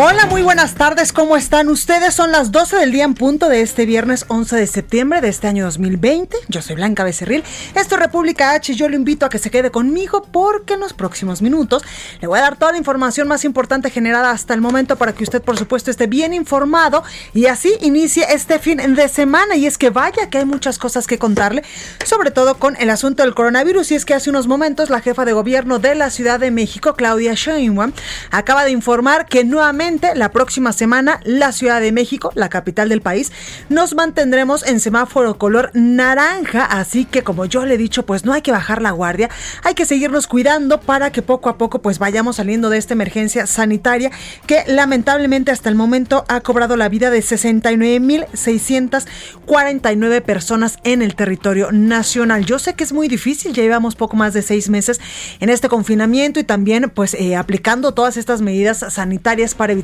Hola, muy buenas tardes, ¿cómo están ustedes? Son las 12 del día en punto de este viernes 11 de septiembre de este año 2020. Yo soy Blanca Becerril, esto es República H y yo lo invito a que se quede conmigo porque en los próximos minutos le voy a dar toda la información más importante generada hasta el momento para que usted por supuesto esté bien informado y así inicie este fin de semana. Y es que vaya que hay muchas cosas que contarle, sobre todo con el asunto del coronavirus. Y es que hace unos momentos la jefa de gobierno de la Ciudad de México, Claudia Sheinbaum, acaba de informar que nuevamente la próxima semana la Ciudad de México, la capital del país, nos mantendremos en semáforo color naranja, así que como yo le he dicho, pues no hay que bajar la guardia, hay que seguirnos cuidando para que poco a poco pues vayamos saliendo de esta emergencia sanitaria que lamentablemente hasta el momento ha cobrado la vida de 69.649 personas en el territorio nacional. Yo sé que es muy difícil, ya llevamos poco más de seis meses en este confinamiento y también pues eh, aplicando todas estas medidas sanitarias para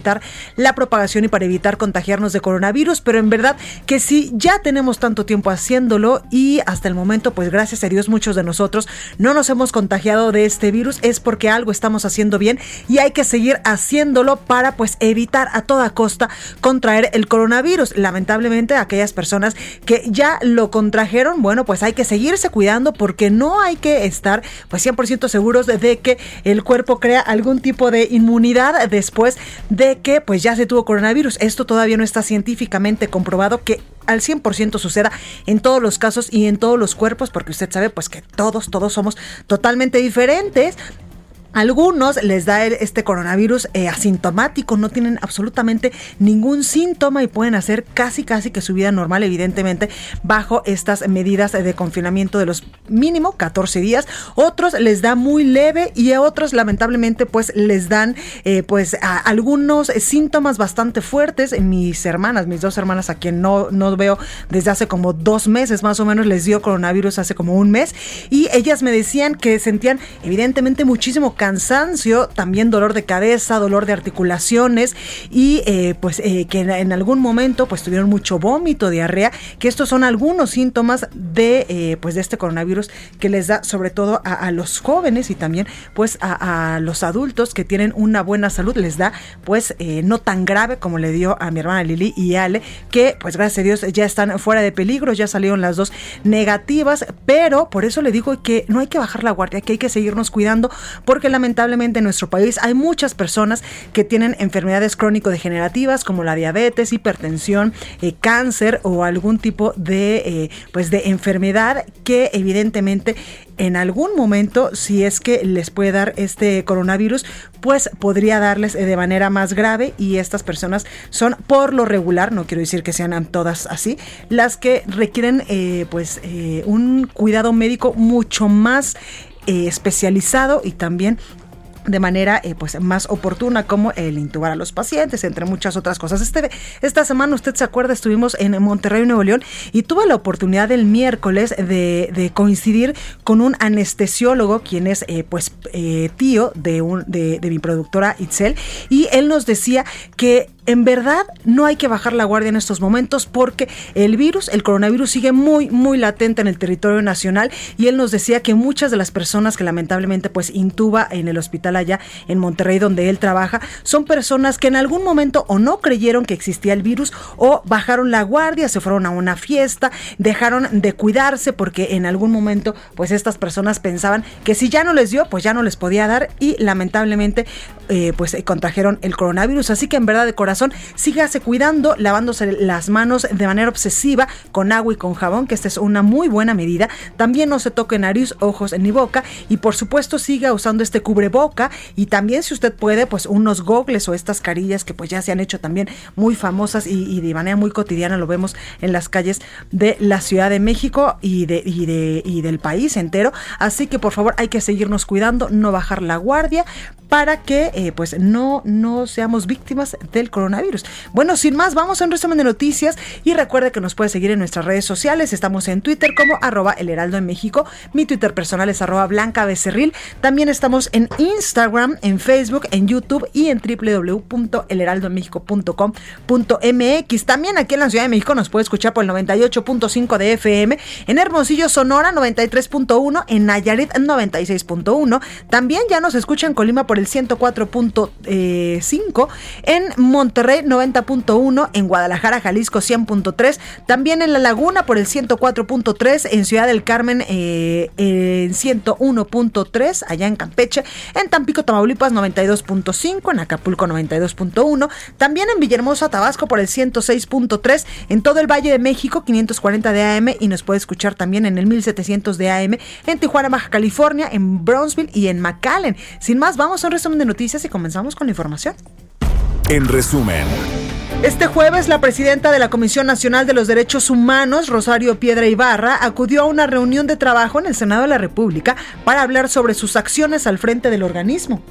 la propagación y para evitar contagiarnos de coronavirus, pero en verdad que si ya tenemos tanto tiempo haciéndolo y hasta el momento, pues gracias a Dios muchos de nosotros no nos hemos contagiado de este virus, es porque algo estamos haciendo bien y hay que seguir haciéndolo para pues evitar a toda costa contraer el coronavirus. Lamentablemente aquellas personas que ya lo contrajeron, bueno, pues hay que seguirse cuidando porque no hay que estar pues 100% seguros de que el cuerpo crea algún tipo de inmunidad después de que pues ya se tuvo coronavirus. Esto todavía no está científicamente comprobado que al 100% suceda en todos los casos y en todos los cuerpos, porque usted sabe pues que todos, todos somos totalmente diferentes, algunos les da este coronavirus eh, asintomático, no tienen absolutamente ningún síntoma y pueden hacer casi casi que su vida normal, evidentemente, bajo estas medidas de confinamiento de los mínimo 14 días. Otros les da muy leve y a otros lamentablemente pues les dan eh, pues algunos síntomas bastante fuertes. Mis hermanas, mis dos hermanas a quien no, no veo desde hace como dos meses más o menos les dio coronavirus hace como un mes y ellas me decían que sentían evidentemente muchísimo cansancio, también dolor de cabeza, dolor de articulaciones y eh, pues eh, que en, algún momento pues tuvieron mucho vómito, diarrea, que estos son algunos síntomas de eh, pues de este coronavirus que les da sobre todo a, los jóvenes y también pues a, los adultos que tienen una buena salud. Les da pues no tan grave como le dio a mi hermana Lili y Ale que pues gracias a Dios ya están fuera de peligro, ya salieron las dos negativas, pero por eso le digo que no hay que bajar la guardia, que hay que seguirnos cuidando porque lamentablemente en nuestro país hay muchas personas que tienen enfermedades crónico-degenerativas como la diabetes, hipertensión, eh, cáncer o algún tipo de, eh, pues de enfermedad que evidentemente en algún momento, si es que les puede dar este coronavirus, pues podría darles eh, de manera más grave y estas personas son por lo regular, no quiero decir que sean todas así, las que requieren pues un cuidado médico mucho más eh, especializado y también de manera eh, pues más oportuna como el intubar a los pacientes entre muchas otras cosas. Este esta semana usted se acuerda estuvimos en Monterrey Nuevo León y tuve la oportunidad el miércoles de, coincidir con un anestesiólogo quien es eh, pues tío de un de mi productora Itzel y él nos decía que en verdad no hay que bajar la guardia en estos momentos porque el virus, el coronavirus sigue muy, muy latente en el territorio nacional y él nos decía que muchas de las personas que lamentablemente pues intuba en el hospital allá en Monterrey donde él trabaja. Son personas que en algún momento o no creyeron que existía el virus o bajaron la guardia, se fueron a una fiesta, dejaron de cuidarse porque en algún momento pues estas personas pensaban que si ya no les dio pues ya no les podía dar y lamentablemente eh, pues contrajeron el coronavirus. Así que en verdad de corazón, sígase cuidando, lavándose las manos de manera obsesiva con agua y con jabón, que esta es una muy buena medida. También no se toque nariz, ojos ni boca y por supuesto siga usando este cubreboca y también si usted puede, pues unos gogles o estas carillas que pues ya se han hecho también muy famosas y, de manera muy cotidiana lo vemos en las calles de la Ciudad de México y, de, y, de, y del país entero. Así que por favor hay que seguirnos cuidando, no bajar la guardia para que eh, pues no, no seamos víctimas del coronavirus. Bueno, sin más, vamos a un resumen de noticias y recuerde que nos puede seguir en nuestras redes sociales. Estamos en Twitter como arroba el heraldo en México. Mi Twitter personal es arroba blanca becerril. También estamos en Instagram, en Facebook, en YouTube y en www.elheraldoenmexico.com.mx. También aquí en la Ciudad de México nos puede escuchar por el 98.5 de FM, en Hermosillo, Sonora 93.1, en Nayarit 96.1. También ya nos escucha en Colima por el 104.5, en Monterrey 90.1, en Guadalajara, Jalisco 100.3, también en La Laguna por el 104.3, en Ciudad del Carmen eh, en 101.3, allá en Campeche, en Tampico, Tamaulipas 92.5, en Acapulco 92.1, también en Villahermosa, Tabasco por el 106.3, en todo el Valle de México 540 de AM y nos puede escuchar también en el 1700 de AM, en Tijuana, Baja California, en Brownsville y en McAllen. Sin más, vamos a un resumen de noticias y comenzamos con la información. En resumen. Este jueves, la presidenta de la Comisión Nacional de los Derechos Humanos, Rosario Piedra Ibarra, acudió a una reunión de trabajo en el Senado de la República para hablar sobre sus acciones al frente del organismo.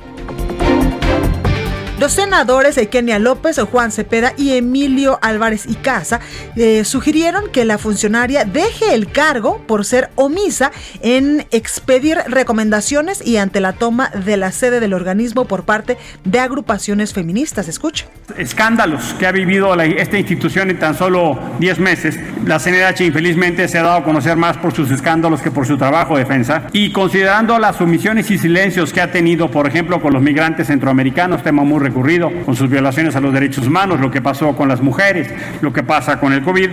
Los senadores Kenia López, Juan Cepeda y Emilio Álvarez y Casa eh, sugirieron que la funcionaria deje el cargo por ser omisa en expedir recomendaciones y ante la toma de la sede del organismo por parte de agrupaciones feministas. Escucha. Escándalos que ha vivido esta institución en tan solo 10 meses. La CNDH infelizmente se ha dado a conocer más por sus escándalos que por su trabajo de defensa. Y considerando las omisiones y silencios que ha tenido, por ejemplo, con los migrantes centroamericanos, tema muy recurrido, con sus violaciones a los derechos humanos, lo que pasó con las mujeres, lo que pasa con el COVID.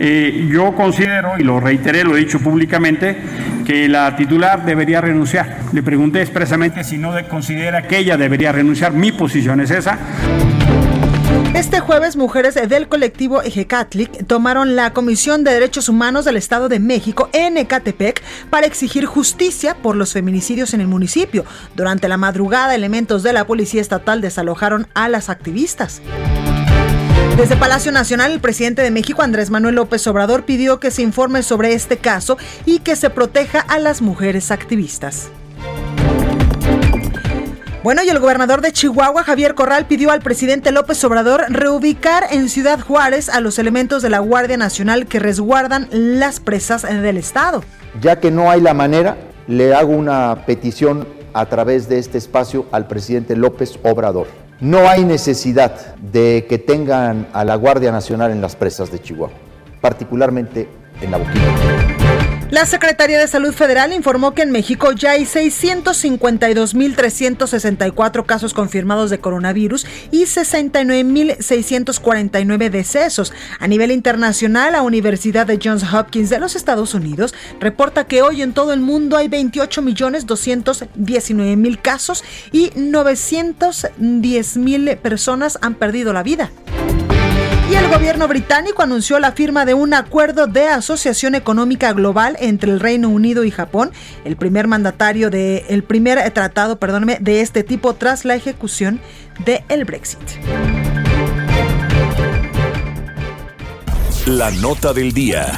Eh, yo considero, y lo reiteré, lo he dicho públicamente, que la titular debería renunciar. Le pregunté expresamente si no considera que ella debería renunciar. Mi posición es esa. Este jueves, mujeres del colectivo Ejecatlic tomaron la Comisión de Derechos Humanos del Estado de México en Ecatepec para exigir justicia por los feminicidios en el municipio. Durante la madrugada, elementos de la Policía Estatal desalojaron a las activistas. Desde Palacio Nacional, el presidente de México, Andrés Manuel López Obrador, pidió que se informe sobre este caso y que se proteja a las mujeres activistas. Bueno, y el gobernador de Chihuahua, Javier Corral, pidió al presidente López Obrador reubicar en Ciudad Juárez a los elementos de la Guardia Nacional que resguardan las presas del Estado. Ya que no hay la manera, le hago una petición a través de este espacio al presidente López Obrador. No hay necesidad de que tengan a la Guardia Nacional en las presas de Chihuahua, particularmente en la Boquilla. La Secretaría de Salud Federal informó que en México ya hay 652.364 casos confirmados de coronavirus y 69.649 decesos. A nivel internacional, la Universidad de Johns Hopkins de los Estados Unidos reporta que hoy en todo el mundo hay 28.219.000 casos y 910.000 personas han perdido la vida. El gobierno británico anunció la firma de un acuerdo de asociación económica global entre el Reino Unido y Japón, el primer mandatario de el primer tratado, perdóneme, de este tipo tras la ejecución del el Brexit. La nota del día.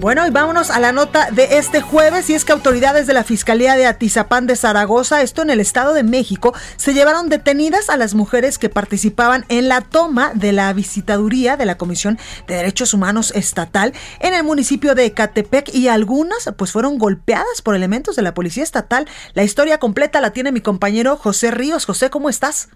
Bueno, y vámonos a la nota de este jueves, y es que autoridades de la Fiscalía de Atizapán de Zaragoza, esto en el Estado de México, se llevaron detenidas a las mujeres que participaban en la toma de la visitaduría de la Comisión de Derechos Humanos Estatal en el municipio de Ecatepec y algunas pues fueron golpeadas por elementos de la Policía Estatal. La historia completa la tiene mi compañero José Ríos. José, ¿cómo estás?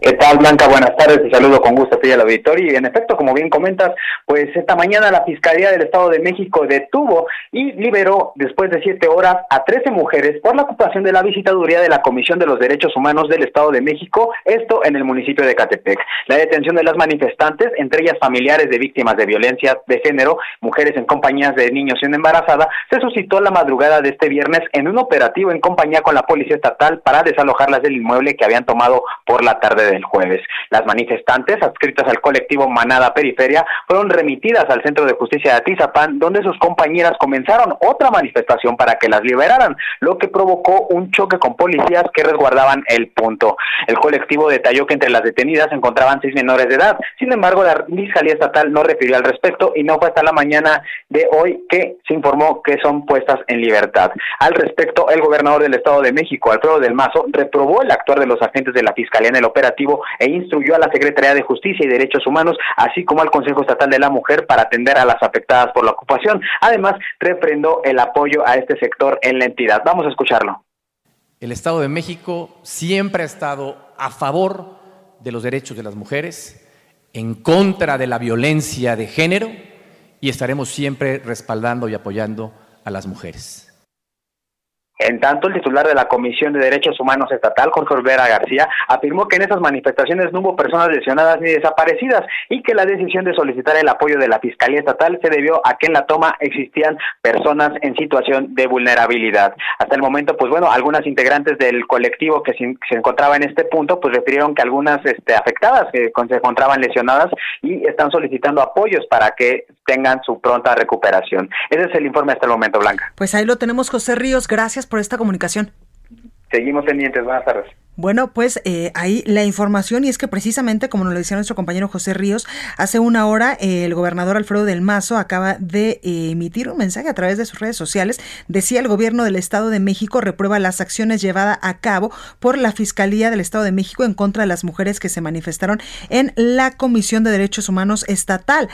¿Qué tal, Blanca? Buenas tardes, te saludo con gusto a ti al auditorio. Y en efecto, como bien comentas, pues esta mañana la Fiscalía del Estado de México detuvo y liberó después de siete horas a 13 mujeres por la ocupación de la visitaduría de la Comisión de los Derechos Humanos del Estado de México, esto en el municipio de Catepec. La detención de las manifestantes, entre ellas familiares de víctimas de violencia de género, mujeres en compañías de niños y una embarazada, se suscitó la madrugada de este viernes en un operativo en compañía con la Policía Estatal para desalojarlas del inmueble que habían tomado por la tarde de el jueves. Las manifestantes, adscritas al colectivo Manada Periferia, fueron remitidas al Centro de Justicia de Atizapán, donde sus compañeras comenzaron otra manifestación para que las liberaran, lo que provocó un choque con policías que resguardaban el punto. El colectivo detalló que entre las detenidas se encontraban seis menores de edad. Sin embargo, la Fiscalía Estatal no refirió al respecto y no fue hasta la mañana de hoy que se informó que son puestas en libertad. Al respecto, el gobernador del Estado de México, Alfredo del Mazo, reprobó el actuar de los agentes de la Fiscalía en el operativo e instruyó a la Secretaría de Justicia y Derechos Humanos, así como al Consejo Estatal de la Mujer, para atender a las afectadas por la ocupación. Además, refrendó el apoyo a este sector en la entidad. Vamos a escucharlo. El Estado de México siempre ha estado a favor de los derechos de las mujeres, en contra de la violencia de género y estaremos siempre respaldando y apoyando a las mujeres. En tanto, el titular de la Comisión de Derechos Humanos Estatal, Jorge Olvera García, afirmó que en esas manifestaciones no hubo personas lesionadas ni desaparecidas y que la decisión de solicitar el apoyo de la Fiscalía Estatal se debió a que en la toma existían personas en situación de vulnerabilidad. Hasta el momento, pues bueno, algunas integrantes del colectivo que se, encontraba en este punto, pues refirieron que algunas este, afectadas que se encontraban lesionadas y están solicitando apoyos para que tengan su pronta recuperación. Ese es el informe hasta el momento, Blanca. Pues ahí lo tenemos, José Ríos. Gracias por esta comunicación. Seguimos pendientes, buenas tardes. Bueno, pues eh, ahí la información y es que precisamente, como nos lo decía nuestro compañero José Ríos, hace una hora el gobernador Alfredo del Mazo acaba de emitir un mensaje a través de sus redes sociales. Decía el gobierno del Estado de México reprueba las acciones llevadas a cabo por la Fiscalía del Estado de México en contra de las mujeres que se manifestaron en la Comisión de Derechos Humanos Estatal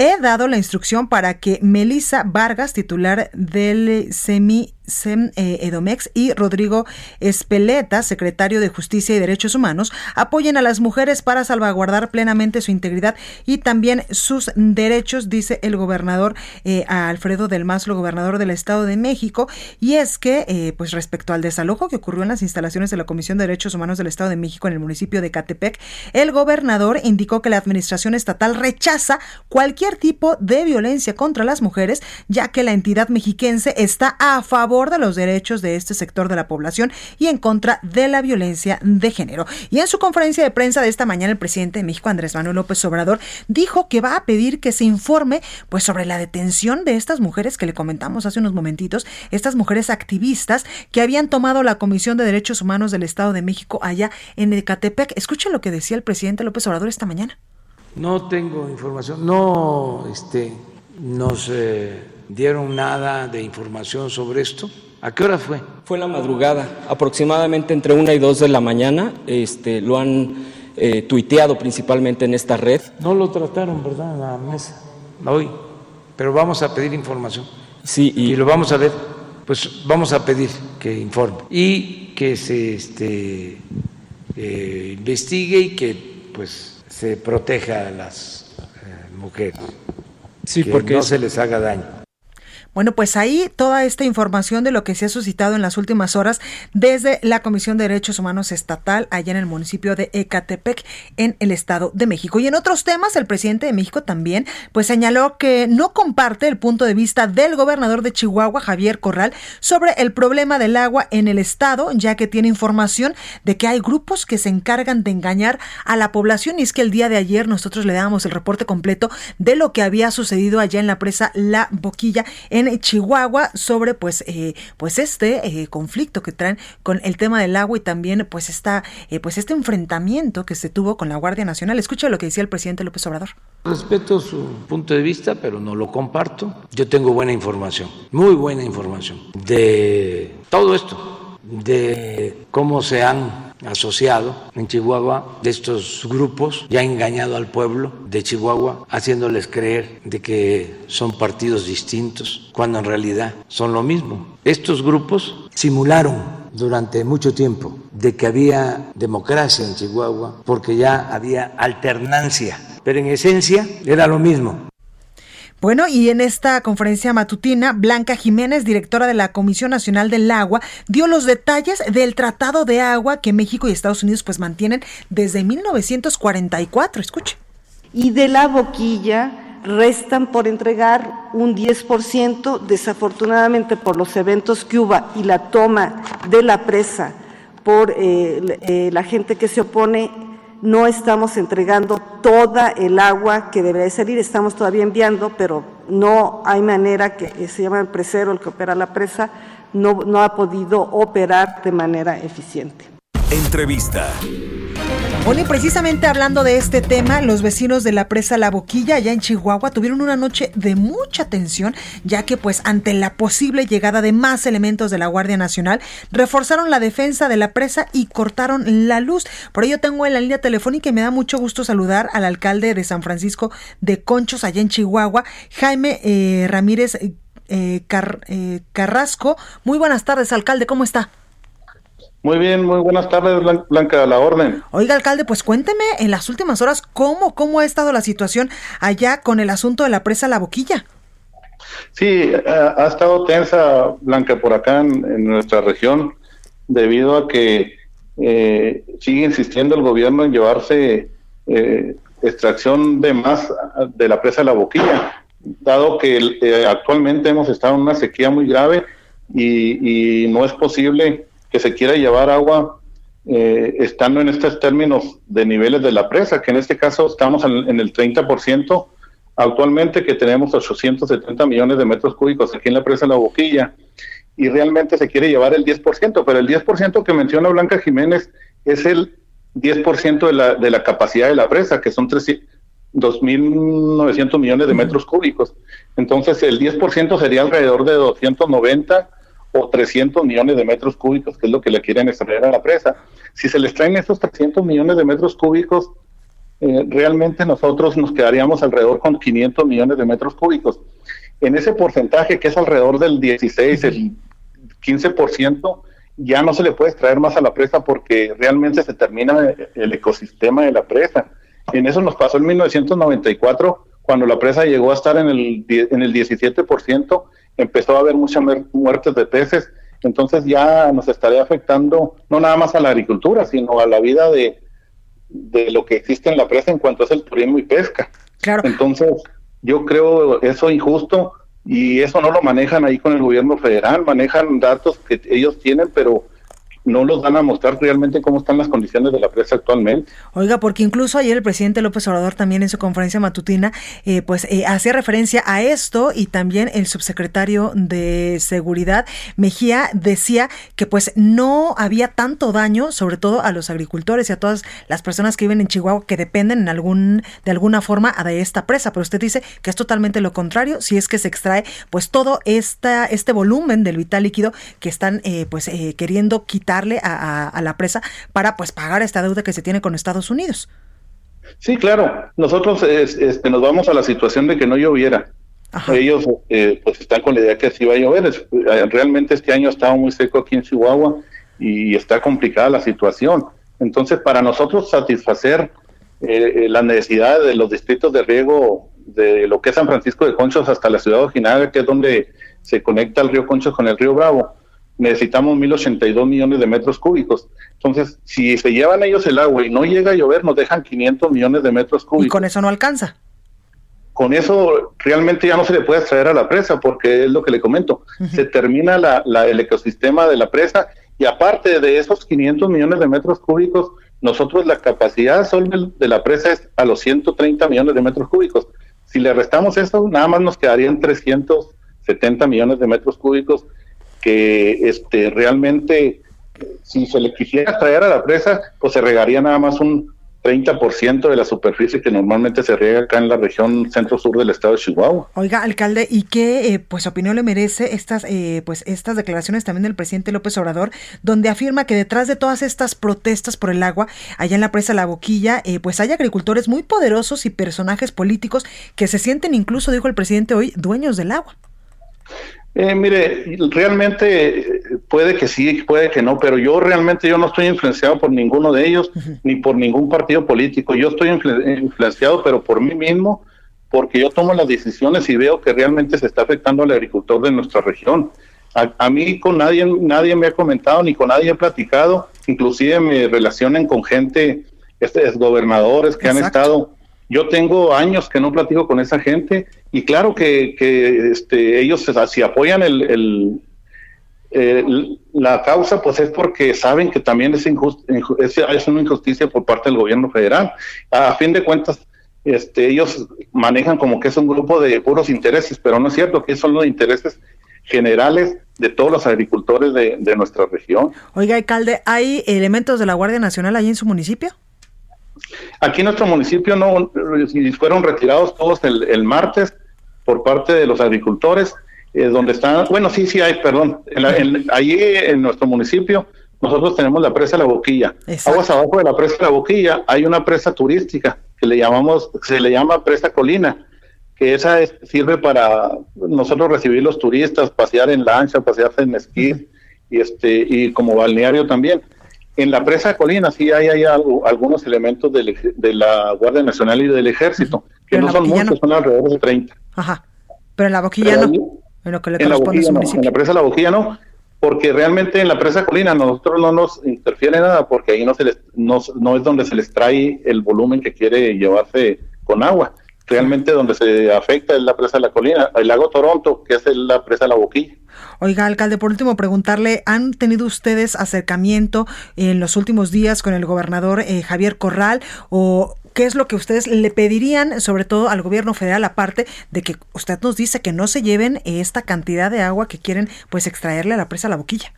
he dado la instrucción para que Melissa Vargas, titular del SEMI Sem eh, Edomex y Rodrigo Espeleta, secretario de Justicia y Derechos Humanos, apoyen a las mujeres para salvaguardar plenamente su integridad y también sus derechos, dice el gobernador eh, Alfredo del Mazo, gobernador del Estado de México. Y es que, eh, pues respecto al desalojo que ocurrió en las instalaciones de la Comisión de Derechos Humanos del Estado de México en el municipio de Catepec, el gobernador indicó que la administración estatal rechaza cualquier tipo de violencia contra las mujeres, ya que la entidad mexiquense está a favor de los derechos de este sector de la población y en contra de la violencia de género. Y en su conferencia de prensa de esta mañana, el presidente de México, Andrés Manuel López Obrador, dijo que va a pedir que se informe pues sobre la detención de estas mujeres que le comentamos hace unos momentitos, estas mujeres activistas que habían tomado la Comisión de Derechos Humanos del Estado de México allá en Ecatepec. Escuchen lo que decía el presidente López Obrador esta mañana. No tengo información, no este, nos eh, dieron nada de información sobre esto. ¿A qué hora fue? Fue la madrugada, aproximadamente entre una y dos de la mañana. Este, lo han eh, tuiteado principalmente en esta red. No lo trataron, ¿verdad? En la mesa, hoy. Pero vamos a pedir información. Sí, y, lo vamos a ver. Pues vamos a pedir que informe y que se este, eh, investigue y que pues se proteja a las eh, mujeres. Sí, que porque no se les haga daño. Bueno, pues ahí toda esta información de lo que se ha suscitado en las últimas horas desde la Comisión de Derechos Humanos Estatal allá en el municipio de Ecatepec en el Estado de México. Y en otros temas, el presidente de México también pues señaló que no comparte el punto de vista del gobernador de Chihuahua, Javier Corral, sobre el problema del agua en el estado, ya que tiene información de que hay grupos que se encargan de engañar a la población y es que el día de ayer nosotros le dábamos el reporte completo de lo que había sucedido allá en la presa La Boquilla en Chihuahua sobre pues, eh, pues este eh, conflicto que traen con el tema del agua y también pues, esta, eh, pues este enfrentamiento que se tuvo con la Guardia Nacional. Escucha lo que decía el presidente López Obrador. Respeto su punto de vista, pero no lo comparto. Yo tengo buena información, muy buena información de todo esto, de cómo se han asociado en Chihuahua de estos grupos ya engañado al pueblo de Chihuahua, haciéndoles creer de que son partidos distintos, cuando en realidad son lo mismo. Estos grupos simularon durante mucho tiempo de que había democracia en Chihuahua porque ya había alternancia, pero en esencia era lo mismo. Bueno, y en esta conferencia matutina, Blanca Jiménez, directora de la Comisión Nacional del Agua, dio los detalles del Tratado de Agua que México y Estados Unidos pues mantienen desde 1944. Escuche. Y de la boquilla restan por entregar un 10%, desafortunadamente por los eventos que y la toma de la presa por eh, eh, la gente que se opone, no estamos entregando toda el agua que debería salir, estamos todavía enviando, pero no hay manera que se llama el presero, el que opera la presa, no, no ha podido operar de manera eficiente. Entrevista. Y precisamente hablando de este tema, los vecinos de la presa La Boquilla, allá en Chihuahua, tuvieron una noche de mucha tensión, ya que pues ante la posible llegada de más elementos de la Guardia Nacional, reforzaron la defensa de la presa y cortaron la luz. Por ello tengo en la línea telefónica y me da mucho gusto saludar al alcalde de San Francisco de Conchos, allá en Chihuahua, Jaime eh, Ramírez eh, eh, Carrasco. Muy buenas tardes, alcalde, ¿cómo está? Muy bien, muy buenas tardes, Blanca, a la orden. Oiga, alcalde, pues cuénteme en las últimas horas cómo, cómo ha estado la situación allá con el asunto de la presa La Boquilla. Sí, ha, estado tensa, Blanca, por acá en, nuestra región, debido a que eh, sigue insistiendo el gobierno en llevarse eh, extracción de más de la presa La Boquilla, dado que eh, actualmente hemos estado en una sequía muy grave y, y no es posible que se quiera llevar agua eh, estando en estos términos de niveles de la presa, que en este caso estamos en, el 30%, actualmente que tenemos 870 millones de metros cúbicos aquí en la presa de La Boquilla, y realmente se quiere llevar el 10%, pero el 10% que menciona Blanca Jiménez es el 10% de la, de la capacidad de la presa, que son 2.900 millones de metros cúbicos. Entonces el 10% sería alrededor de 290 o 300 millones de metros cúbicos, que es lo que le quieren extraer a la presa. Si se les traen esos 300 millones de metros cúbicos, eh, realmente nosotros nos quedaríamos alrededor con 500 millones de metros cúbicos. En ese porcentaje, que es alrededor del 16, el 15%, ya no se le puede extraer más a la presa porque realmente se termina el ecosistema de la presa. En eso nos pasó en 1994, cuando la presa llegó a estar en el, en el 17%, empezó a haber muchas muertes de peces, entonces ya nos estaría afectando no nada más a la agricultura, sino a la vida de, de lo que existe en la presa en cuanto es el turismo y pesca. Claro. Entonces, yo creo eso injusto y eso no lo manejan ahí con el gobierno federal, manejan datos que ellos tienen, pero no los van a mostrar realmente cómo están las condiciones de la presa actualmente. Oiga, porque incluso ayer el presidente López Obrador también en su conferencia matutina, eh, pues eh, hacía referencia a esto y también el subsecretario de Seguridad Mejía decía que pues no había tanto daño, sobre todo a los agricultores y a todas las personas que viven en Chihuahua que dependen en algún de alguna forma de esta presa, pero usted dice que es totalmente lo contrario, si es que se extrae pues todo esta este volumen del vital líquido que están eh, pues queriendo quitar darle a, la presa para pues pagar esta deuda que se tiene con Estados Unidos. Sí, claro. Nosotros este, nos vamos a la situación de que no lloviera. Ellos eh, pues están con la idea que sí va a llover. Eh, realmente este año ha estado muy seco aquí en Chihuahua y está complicada la situación. Entonces, para nosotros satisfacer eh, las necesidades de los distritos de riego de lo que es San Francisco de Conchos hasta la ciudad de Ojinaga, que es donde se conecta el río Conchos con el río Bravo, necesitamos 1082 millones de metros cúbicos. Entonces, si se llevan ellos el agua y no llega a llover, nos dejan 500 millones de metros cúbicos. ¿Y con eso no alcanza? Con eso realmente ya no se le puede extraer a la presa, porque es lo que le comento. Se termina la, el ecosistema de la presa y aparte de esos 500 millones de metros cúbicos, nosotros la capacidad sol de la presa es a los 130 millones de metros cúbicos. Si le restamos eso, nada más nos quedarían 370 millones de metros cúbicos que este realmente si se le quisiera traer a la presa, pues se regaría nada más un 30% de la superficie que normalmente se riega acá en la región centro-sur del estado de Chihuahua. Oiga, alcalde, ¿y qué eh, pues opinión le merece estas eh, pues estas declaraciones también del presidente López Obrador, donde afirma que detrás de todas estas protestas por el agua, allá en la presa La Boquilla, eh, pues hay agricultores muy poderosos y personajes políticos que se sienten incluso, dijo el presidente hoy, dueños del agua? Eh, mire, realmente puede que sí, puede que no, pero yo realmente yo no estoy influenciado por ninguno de ellos ni por ningún partido político. Yo estoy influenciado, pero por mí mismo, porque yo tomo las decisiones y veo que realmente se está afectando al agricultor de nuestra región. A, mí con nadie, nadie me ha comentado ni con nadie he platicado, inclusive me relacionan con gente, este, gobernadores que han estado yo tengo años que no platico con esa gente y claro que, que este, ellos si apoyan el, la causa, pues es porque saben que también es, es, una injusticia por parte del gobierno federal. A fin de cuentas, este, ellos manejan como que es un grupo de puros intereses, pero no es cierto que son los intereses generales de todos los agricultores de, de nuestra región. Oiga, alcalde, ¿hay elementos de la Guardia Nacional allí en su municipio? Aquí en nuestro municipio no fueron retirados todos el, martes por parte de los agricultores, eh, donde están, bueno, sí, sí hay, perdón, allí en nuestro municipio nosotros tenemos la presa La Boquilla. Aguas abajo de la presa La Boquilla hay una presa turística que le llamamos, se le llama presa Colina, que esa sirve para nosotros recibir los turistas, pasear en lancha, pasearse en esquí y este y como balneario también. En la presa de Colina sí hay, hay algunos elementos de la Guardia Nacional y del Ejército, que no son muchos, son alrededor de 30. Ajá. Pero en la boquilla no. En lo que le en, la boquilla no, en la presa de la boquilla no, porque realmente en la presa Colina nosotros no nos interfiere nada, porque ahí no, se les, no, no es donde se les trae el volumen que quiere llevarse con agua. Realmente donde se afecta es la presa de la colina, el lago Toronto, que es la presa de la boquilla. Oiga, alcalde, por último, preguntarle, ¿han tenido ustedes acercamiento en los últimos días con el gobernador eh, Javier Corral o qué es lo que ustedes le pedirían, sobre todo al gobierno federal, aparte de que usted nos dice que no se lleven esta cantidad de agua que quieren pues extraerle a la presa la boquilla?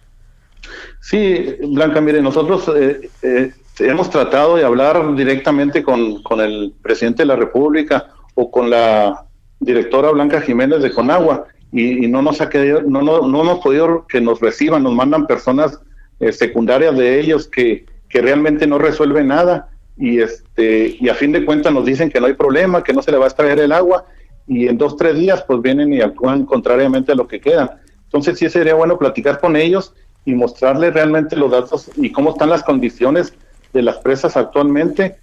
Sí, Blanca, mire, nosotros eh, eh, hemos tratado de hablar directamente con, con el presidente de la República o con la directora Blanca Jiménez de Conagua y, no nos ha querido, no, no, no hemos podido que nos reciban, nos mandan personas eh, secundarias de ellos que, que realmente no resuelven nada y este y a fin de cuentas nos dicen que no hay problema, que no se le va a extraer el agua y en dos tres días pues vienen y actúan contrariamente a lo que quedan. Entonces sí sería bueno platicar con ellos y mostrarles realmente los datos y cómo están las condiciones de las presas actualmente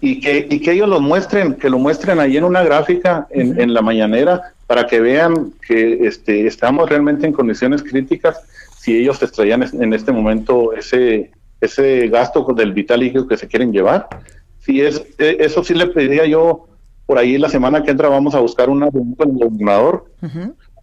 y que, y que ellos lo muestren, que lo muestren ahí en una gráfica en, en la mañanera para que vean que este, estamos realmente en condiciones críticas si ellos extraían en este momento ese, ese gasto del vital líquido que se quieren llevar. Si es, e, eso sí le pediría yo, por ahí la semana que entra vamos a buscar una reunión con el gobernador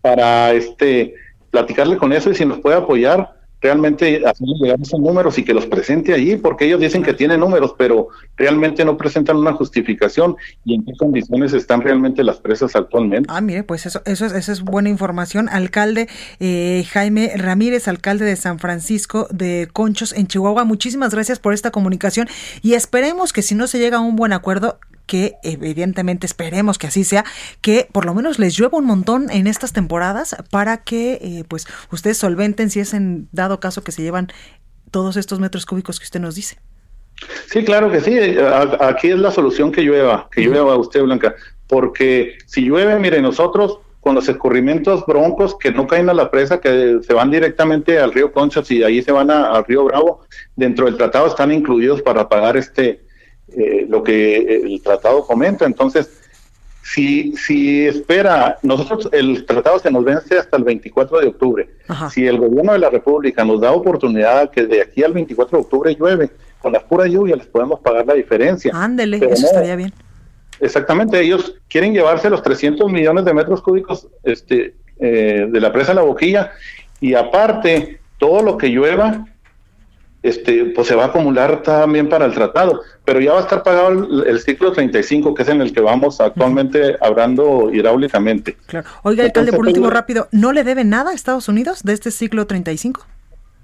para este platicarle con eso y si nos puede apoyar realmente hacerles llegar esos números y que los presente allí, porque ellos dicen que tienen números, pero realmente no presentan una justificación y en qué condiciones están realmente las presas actualmente. Ah, mire, pues eso, eso, es, buena información. Alcalde eh, Jaime Ramírez, alcalde de San Francisco de Conchos en Chihuahua, muchísimas gracias por esta comunicación y esperemos que si no se llega a un buen acuerdo, que evidentemente esperemos que así sea, que por lo menos les llueva un montón en estas temporadas para que eh, pues ustedes solventen si es en dado caso que se llevan todos estos metros cúbicos que usted nos dice. Sí, claro que sí. Aquí es la solución que llueva, que llueva usted, Blanca, porque si llueve, mire, nosotros con los escurrimientos broncos que no caen a la presa, que se van directamente al río Conchas y ahí se van al río Bravo, dentro del tratado están incluidos para pagar este eh, lo que el tratado comenta. Entonces, si, si espera, nosotros el tratado se nos vence hasta el 24 de octubre. Si el gobierno de la República nos da oportunidad que de aquí al 24 de octubre llueve, con las puras lluvias les podemos pagar la diferencia. Ándele, eso estaría bien. Exactamente, ellos quieren llevarse los 300 millones de metros cúbicos este, eh, de la presa La Boquilla y aparte todo lo que llueva este, pues se va a acumular también para el tratado, pero ya va a estar pagado el, ciclo 35, que es en el que vamos actualmente hablando hidráulicamente. Claro. Oiga, alcalde, por último, pues, rápido, ¿no le debe nada a Estados Unidos de este ciclo 35?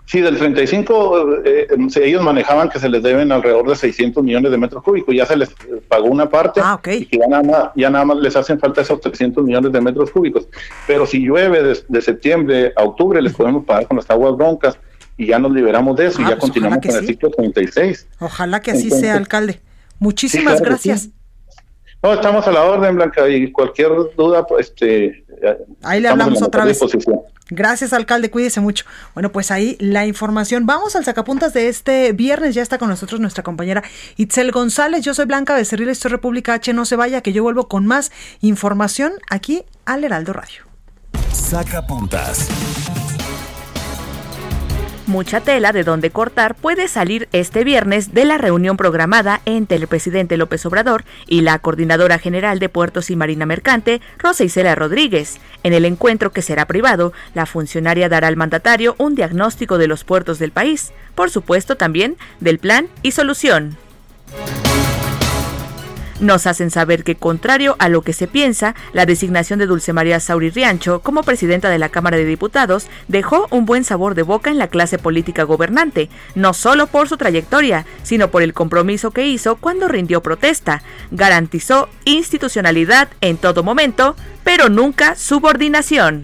Sí, del 35 eh, ellos manejaban que se les deben alrededor de 600 millones de metros cúbicos, ya se les pagó una parte ah, y ya nada, más, ya nada más les hacen falta esos 300 millones de metros cúbicos. Pero si llueve de, de septiembre a octubre les podemos pagar con las aguas broncas y ya nos liberamos de eso y ah, ya pues continuamos con el ciclo 36. Ojalá que así sea, alcalde. Muchísimas gracias. No, estamos a la orden, Blanca, y cualquier duda, pues, este... Ahí le hablamos otra vez. Gracias, alcalde, cuídese mucho. Bueno, pues ahí la información. Vamos al sacapuntas de este viernes. Ya está con nosotros nuestra compañera Itzel González. Yo soy Blanca Becerril, esto es República H. No se vaya, que yo vuelvo con más información aquí al Heraldo Radio. Sacapuntas. Mucha tela de donde cortar puede salir este viernes de la reunión programada entre el presidente López Obrador y la coordinadora general de Puertos y Marina Mercante, Rosa Isela Rodríguez. En el encuentro que será privado, la funcionaria dará al mandatario un diagnóstico de los puertos del país, por supuesto también del plan y solución. Nos hacen saber que, contrario a lo que se piensa, la designación de Dulce María Sauri Riancho como presidenta de la Cámara de Diputados dejó un buen sabor de boca en la clase política gobernante, no solo por su trayectoria, sino por el compromiso que hizo cuando rindió protesta. Garantizó institucionalidad en todo momento, pero nunca subordinación.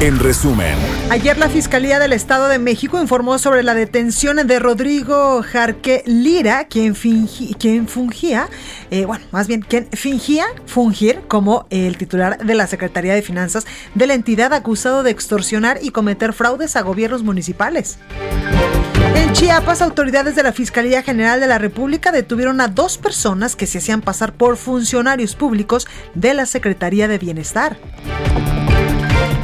en resumen. Ayer la Fiscalía del Estado de México informó sobre la detención de Rodrigo Jarque Lira, quien, fungía, eh, bueno, más bien, quien fingía fungir como el titular de la Secretaría de Finanzas de la entidad acusado de extorsionar y cometer fraudes a gobiernos municipales. En Chiapas, autoridades de la Fiscalía General de la República detuvieron a dos personas que se hacían pasar por funcionarios públicos de la Secretaría de Bienestar.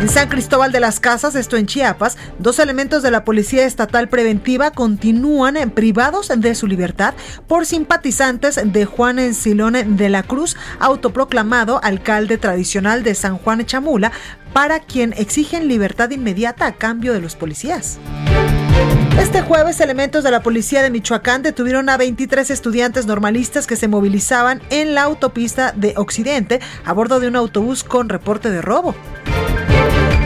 En San Cristóbal de las Casas, esto en Chiapas, dos elementos de la Policía Estatal Preventiva continúan privados de su libertad por simpatizantes de Juan Encilón de la Cruz, autoproclamado alcalde tradicional de San Juan Chamula, para quien exigen libertad inmediata a cambio de los policías. Este jueves, elementos de la policía de Michoacán detuvieron a 23 estudiantes normalistas que se movilizaban en la autopista de Occidente a bordo de un autobús con reporte de robo.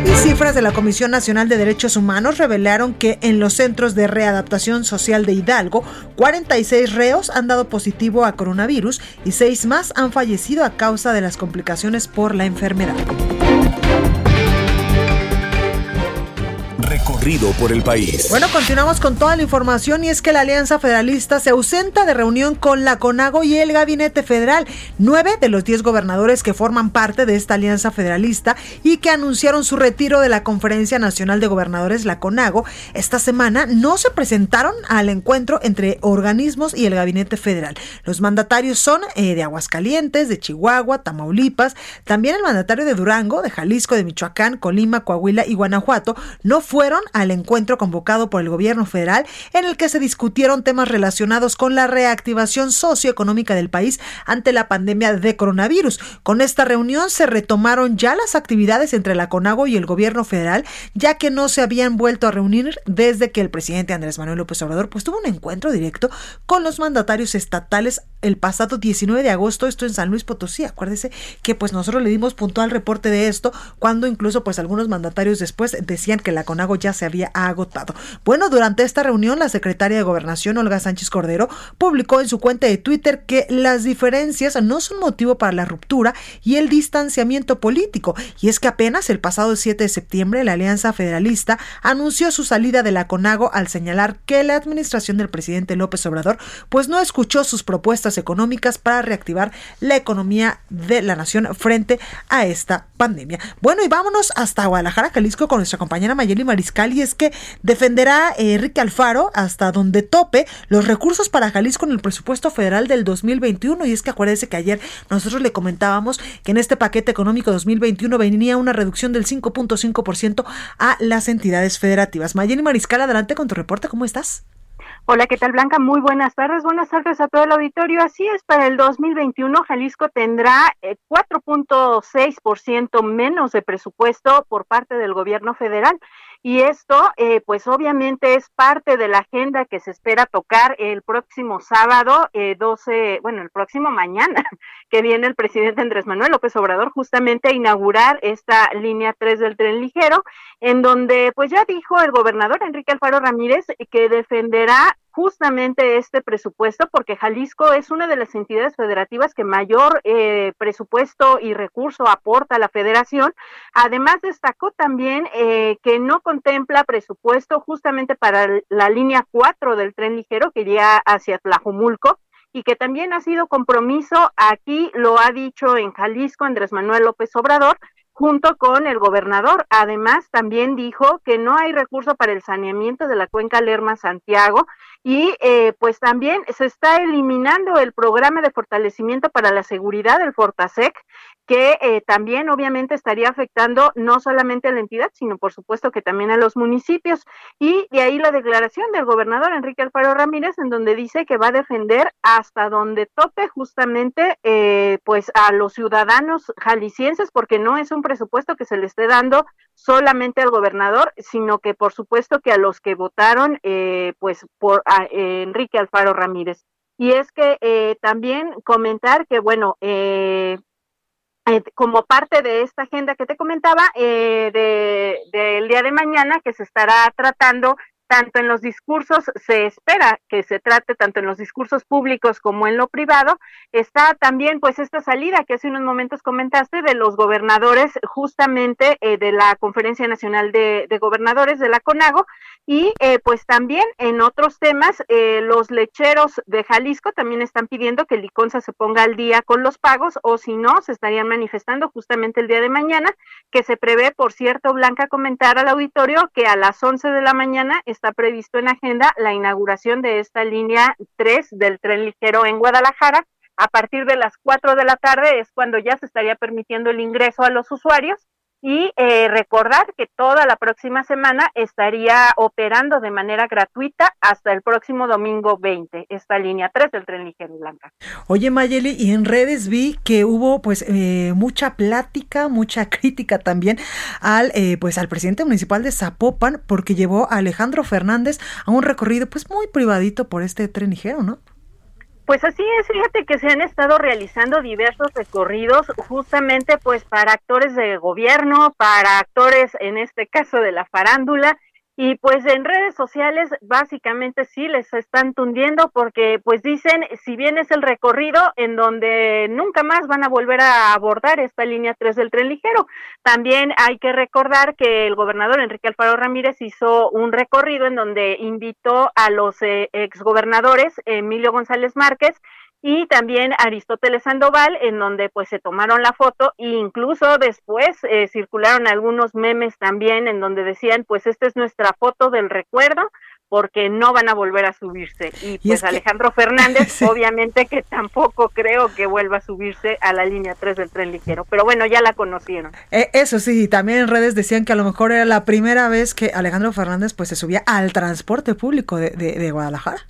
Y cifras de la Comisión Nacional de Derechos Humanos revelaron que en los centros de readaptación social de Hidalgo, 46 reos han dado positivo a coronavirus y 6 más han fallecido a causa de las complicaciones por la enfermedad. Recorrido por el país. Bueno, continuamos con toda la información y es que la Alianza Federalista se ausenta de reunión con la CONAGO y el Gabinete Federal. Nueve de los diez gobernadores que forman parte de esta Alianza Federalista y que anunciaron su retiro de la Conferencia Nacional de Gobernadores, la CONAGO, esta semana no se presentaron al encuentro entre organismos y el Gabinete Federal. Los mandatarios son eh, de Aguascalientes, de Chihuahua, Tamaulipas, también el mandatario de Durango, de Jalisco, de Michoacán, Colima, Coahuila y Guanajuato no fueron al encuentro convocado por el gobierno federal en el que se discutieron temas relacionados con la reactivación socioeconómica del país ante la pandemia de coronavirus. Con esta reunión se retomaron ya las actividades entre la CONAGO y el gobierno federal, ya que no se habían vuelto a reunir desde que el presidente Andrés Manuel López Obrador pues tuvo un encuentro directo con los mandatarios estatales el pasado 19 de agosto, esto en San Luis Potosí. Acuérdese que pues nosotros le dimos puntual reporte de esto cuando incluso pues algunos mandatarios después decían que la CONAGO ya se había agotado. Bueno, durante esta reunión, la secretaria de Gobernación, Olga Sánchez Cordero, publicó en su cuenta de Twitter que las diferencias no son motivo para la ruptura y el distanciamiento político. Y es que apenas el pasado 7 de septiembre, la Alianza Federalista anunció su salida de la CONAGO al señalar que la administración del presidente López Obrador pues no escuchó sus propuestas económicas para reactivar la economía de la nación frente a esta pandemia. Bueno, y vámonos hasta Guadalajara, Jalisco, con nuestra compañera Mayeli Mariscal y es que defenderá Enrique Alfaro hasta donde tope los recursos para Jalisco en el presupuesto federal del 2021 y es que acuérdese que ayer nosotros le comentábamos que en este paquete económico 2021 venía una reducción del 5.5% a las entidades federativas. Mayeli Mariscal, adelante con tu reporte, ¿cómo estás? Hola, ¿qué tal Blanca? Muy buenas tardes. Buenas tardes a todo el auditorio. Así es, para el 2021 Jalisco tendrá 4.6% eh, menos de presupuesto por parte del gobierno federal Y esto, eh, pues obviamente es parte de la agenda que se espera tocar el próximo sábado, eh, 12, bueno, el próximo mañana, que viene el presidente Andrés Manuel López Obrador justamente a inaugurar esta línea 3 del tren ligero, en donde pues ya dijo el gobernador Enrique Alfaro Ramírez que defenderá justamente este presupuesto, porque Jalisco es una de las entidades federativas que mayor eh, presupuesto y recurso aporta a la federación. Además, destacó también eh, que no contempla presupuesto justamente para la línea 4 del tren ligero que iría hacia Tlajumulco y que también ha sido compromiso, aquí lo ha dicho en Jalisco Andrés Manuel López Obrador, junto con el gobernador. Además, también dijo que no hay recurso para el saneamiento de la cuenca Lerma-Santiago y eh, pues también se está eliminando el programa de fortalecimiento para la seguridad del Fortasec, que eh, también obviamente estaría afectando no solamente a la entidad, sino por supuesto que también a los municipios. Y de ahí la declaración del gobernador Enrique Alfaro Ramírez, en donde dice que va a defender hasta donde tope justamente eh, pues a los ciudadanos jaliscienses, porque no es un presupuesto que se le esté dando solamente al gobernador, sino que por supuesto que a los que votaron eh, pues por Enrique Alfaro Ramírez. Y es que eh, también comentar que, bueno, eh, eh, como parte de esta agenda que te comentaba, del de, día de mañana, que se estará tratando tanto en los discursos, se espera que se trate tanto en los discursos públicos como en lo privado, está también pues esta salida que hace unos momentos comentaste de los gobernadores justamente eh, de la Conferencia Nacional de, Gobernadores de la CONAGO y eh, pues también en otros temas eh, los lecheros de Jalisco también están pidiendo que Liconza se ponga al día con los pagos o si no se estarían manifestando justamente el día de mañana que se prevé, por cierto, Blanca comentar al auditorio que a las 11 de la mañana está previsto en agenda la inauguración de esta línea 3 del tren ligero en Guadalajara. A partir de las 4 de la tarde es cuando ya se estaría permitiendo el ingreso a los usuarios y eh, recordar que toda la próxima semana estaría operando de manera gratuita hasta el próximo domingo 20, esta línea 3 del tren ligero blanca. Oye Mayeli, y en redes vi que hubo pues eh, mucha plática, mucha crítica también al eh, pues al presidente municipal de Zapopan porque llevó a Alejandro Fernández a un recorrido pues muy privadito por este tren ligero, ¿no? Pues así es, fíjate que se han estado realizando diversos recorridos justamente pues para actores de gobierno, para actores en este caso de la farándula y pues en redes sociales básicamente sí les están tundiendo porque pues dicen, si bien es el recorrido en donde nunca más van a volver a abordar esta línea 3 del tren ligero, también hay que recordar que el gobernador Enrique Alfaro Ramírez hizo un recorrido en donde invitó a los eh, exgobernadores Emilio González Márquez y también Aristóteles Sandoval, en donde pues se tomaron la foto e incluso después eh, circularon algunos memes también en donde decían pues esta es nuestra foto del recuerdo porque no van a volver a subirse. Y, pues Alejandro Fernández, obviamente que tampoco creo que vuelva a subirse a la línea 3 del tren ligero, pero bueno, ya la conocieron. Eh, eso sí, también en redes decían que a lo mejor era la primera vez que Alejandro Fernández pues se subía al transporte público de, de Guadalajara.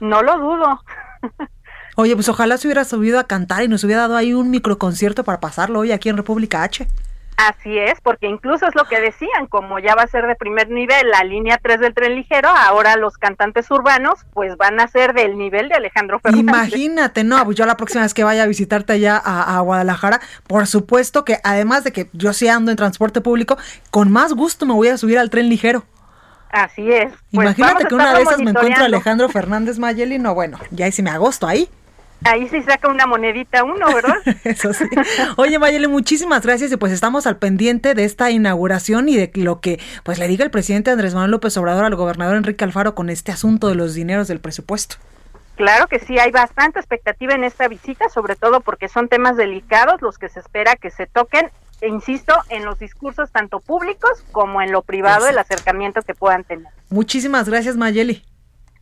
No lo dudo. Oye, pues ojalá se hubiera subido a cantar y nos hubiera dado ahí un microconcierto para pasarlo hoy aquí en República H. Así es, porque incluso es lo que decían, como ya va a ser de primer nivel la línea 3 del tren ligero, ahora los cantantes urbanos pues van a ser del nivel de Alejandro Fernández. Imagínate, no, pues yo la próxima vez que vaya a visitarte allá a, a, Guadalajara, por supuesto que además de que yo sí ando en transporte público, con más gusto me voy a subir al tren ligero. Así es. Pues Imagínate que una de esas me encuentro a Alejandro Fernández Mayeli, no, bueno, ya hice me agosto ahí. Ahí sí saca una monedita uno, ¿verdad? Eso sí. Oye, Mayeli, muchísimas gracias y pues estamos al pendiente de esta inauguración y de lo que pues le diga el presidente Andrés Manuel López Obrador al gobernador Enrique Alfaro con este asunto de los dineros del presupuesto. Claro que sí, hay bastante expectativa en esta visita, sobre todo porque son temas delicados los que se espera que se toquen, e insisto, en los discursos tanto públicos como en lo privado, el acercamiento que puedan tener. Muchísimas gracias, Mayeli.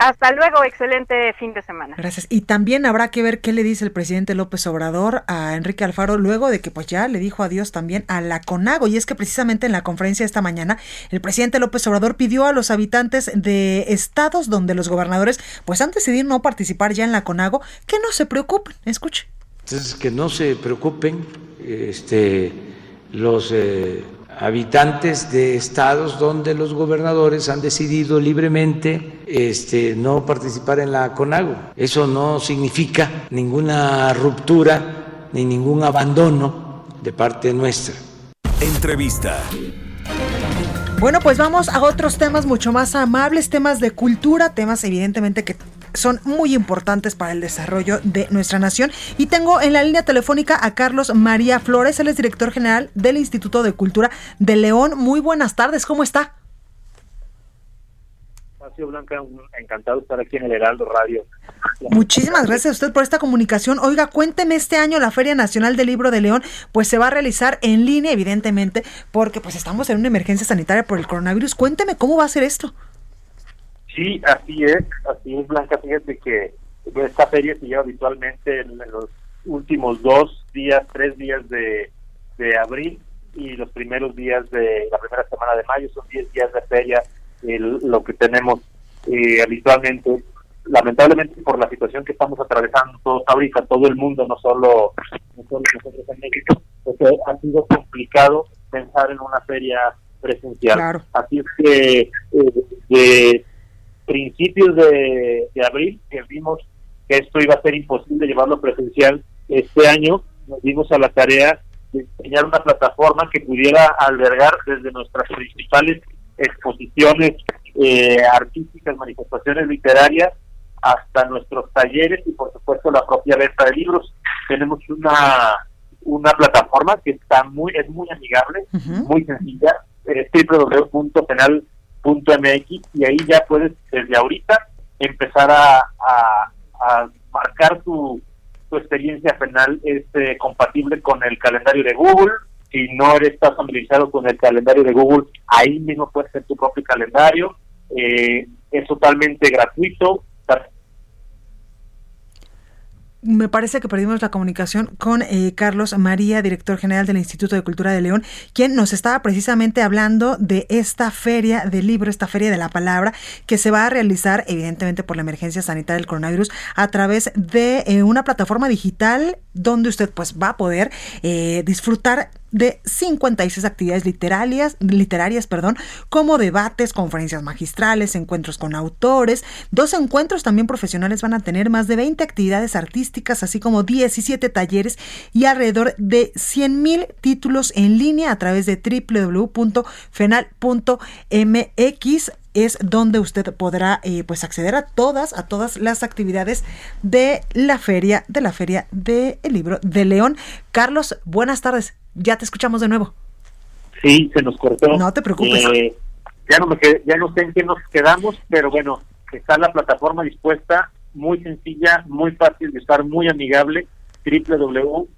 Hasta luego, excelente fin de semana. Gracias. Y también habrá que ver qué le dice el presidente López Obrador a Enrique Alfaro luego de que pues ya le dijo adiós también a la CONAGO. Y es que precisamente en la conferencia esta mañana el presidente López Obrador pidió a los habitantes de estados donde los gobernadores pues han decidido no participar ya en la CONAGO que no se preocupen. Escuche. Entonces que no se preocupen este, los eh, habitantes de estados donde los gobernadores han decidido libremente este, no participar en la CONAGO. Eso no significa ninguna ruptura ni ningún abandono de parte nuestra. Entrevista. Bueno, pues vamos a otros temas mucho más amables, temas de cultura, temas evidentemente que son muy importantes para el desarrollo de nuestra nación. Y tengo en la línea telefónica a Carlos María Flores, él es director general del Instituto de Cultura de León. Muy buenas tardes, ¿cómo está? Blanca, encantado de estar aquí en el Heraldo Radio. Muchísimas gracias a usted por esta comunicación. Oiga, cuénteme este año la Feria Nacional del Libro de León, pues se va a realizar en línea, evidentemente, porque pues estamos en una emergencia sanitaria por el coronavirus. Cuénteme cómo va a ser esto. Sí, así es, así es, Blanca. Fíjate que esta feria se lleva habitualmente en, los últimos dos días, tres días de, de abril y los primeros días de la primera semana de mayo. Son diez días de feria lo que tenemos eh, habitualmente. Lamentablemente por la situación que estamos atravesando todos ahorita, todo el mundo, no solo, nosotros en México, pues, eh, ha sido complicado pensar en una feria presencial. Así es que eh, de principios de, de abril que vimos que esto iba a ser imposible llevarlo presencial este año, nos dimos a la tarea de diseñar una plataforma que pudiera albergar desde nuestras principales exposiciones eh, artísticas, manifestaciones literarias, hasta nuestros talleres y por supuesto la propia venta de libros. Tenemos una una plataforma que está muy es muy amigable, muy sencilla, es www.penal.mx y ahí ya puedes desde ahorita empezar a, a, marcar tu, tu experiencia penal es eh, compatible con el calendario de Google, si no eres estás familiarizado con el calendario de Google, ahí mismo puedes hacer tu propio calendario. Eh, es totalmente gratuito. Me parece que perdimos la comunicación con eh, Carlos María, director general del Instituto de Cultura de León, quien nos estaba precisamente hablando de esta feria del libro, esta feria de la palabra, que se va a realizar evidentemente por la emergencia sanitaria del coronavirus a través de eh, una plataforma digital donde usted pues va a poder disfrutar de 56 actividades literarias, literarias perdón, como debates, conferencias magistrales, encuentros con autores. Dos encuentros también profesionales van a tener más de 20 actividades artísticas, así como 17 talleres y alrededor de 100 mil títulos en línea a través de www.fenal.mx es donde usted podrá eh, pues acceder a todas a todas las actividades de la feria de la feria del libro de León. Carlos, buenas tardes. Ya te escuchamos de nuevo. Sí, se nos cortó. No te preocupes. Eh, ya, no me ya no sé en qué nos quedamos, pero bueno, está la plataforma dispuesta, muy sencilla, muy fácil de usar, muy amigable, www.penal.mx,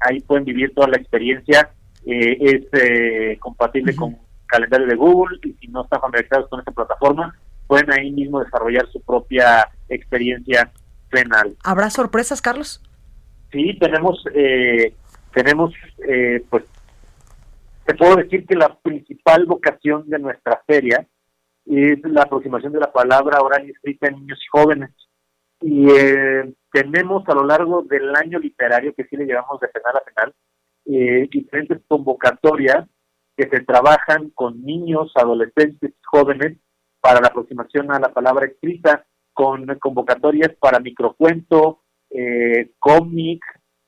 ahí pueden vivir toda la experiencia, eh, es eh, compatible con calendario de Google y si no están familiarizados con esta plataforma, pueden ahí mismo desarrollar su propia experiencia penal. ¿Habrá sorpresas, Carlos? Sí, tenemos, eh, tenemos, eh, pues, te puedo decir que la principal vocación de nuestra feria es la aproximación de la palabra oral y escrita en niños y jóvenes. Y eh, tenemos a lo largo del año literario, que sí le llevamos de penal a penal, diferentes convocatorias que se trabajan con niños, adolescentes, jóvenes para la aproximación a la palabra escrita, con convocatorias para microcuento, eh, cómic,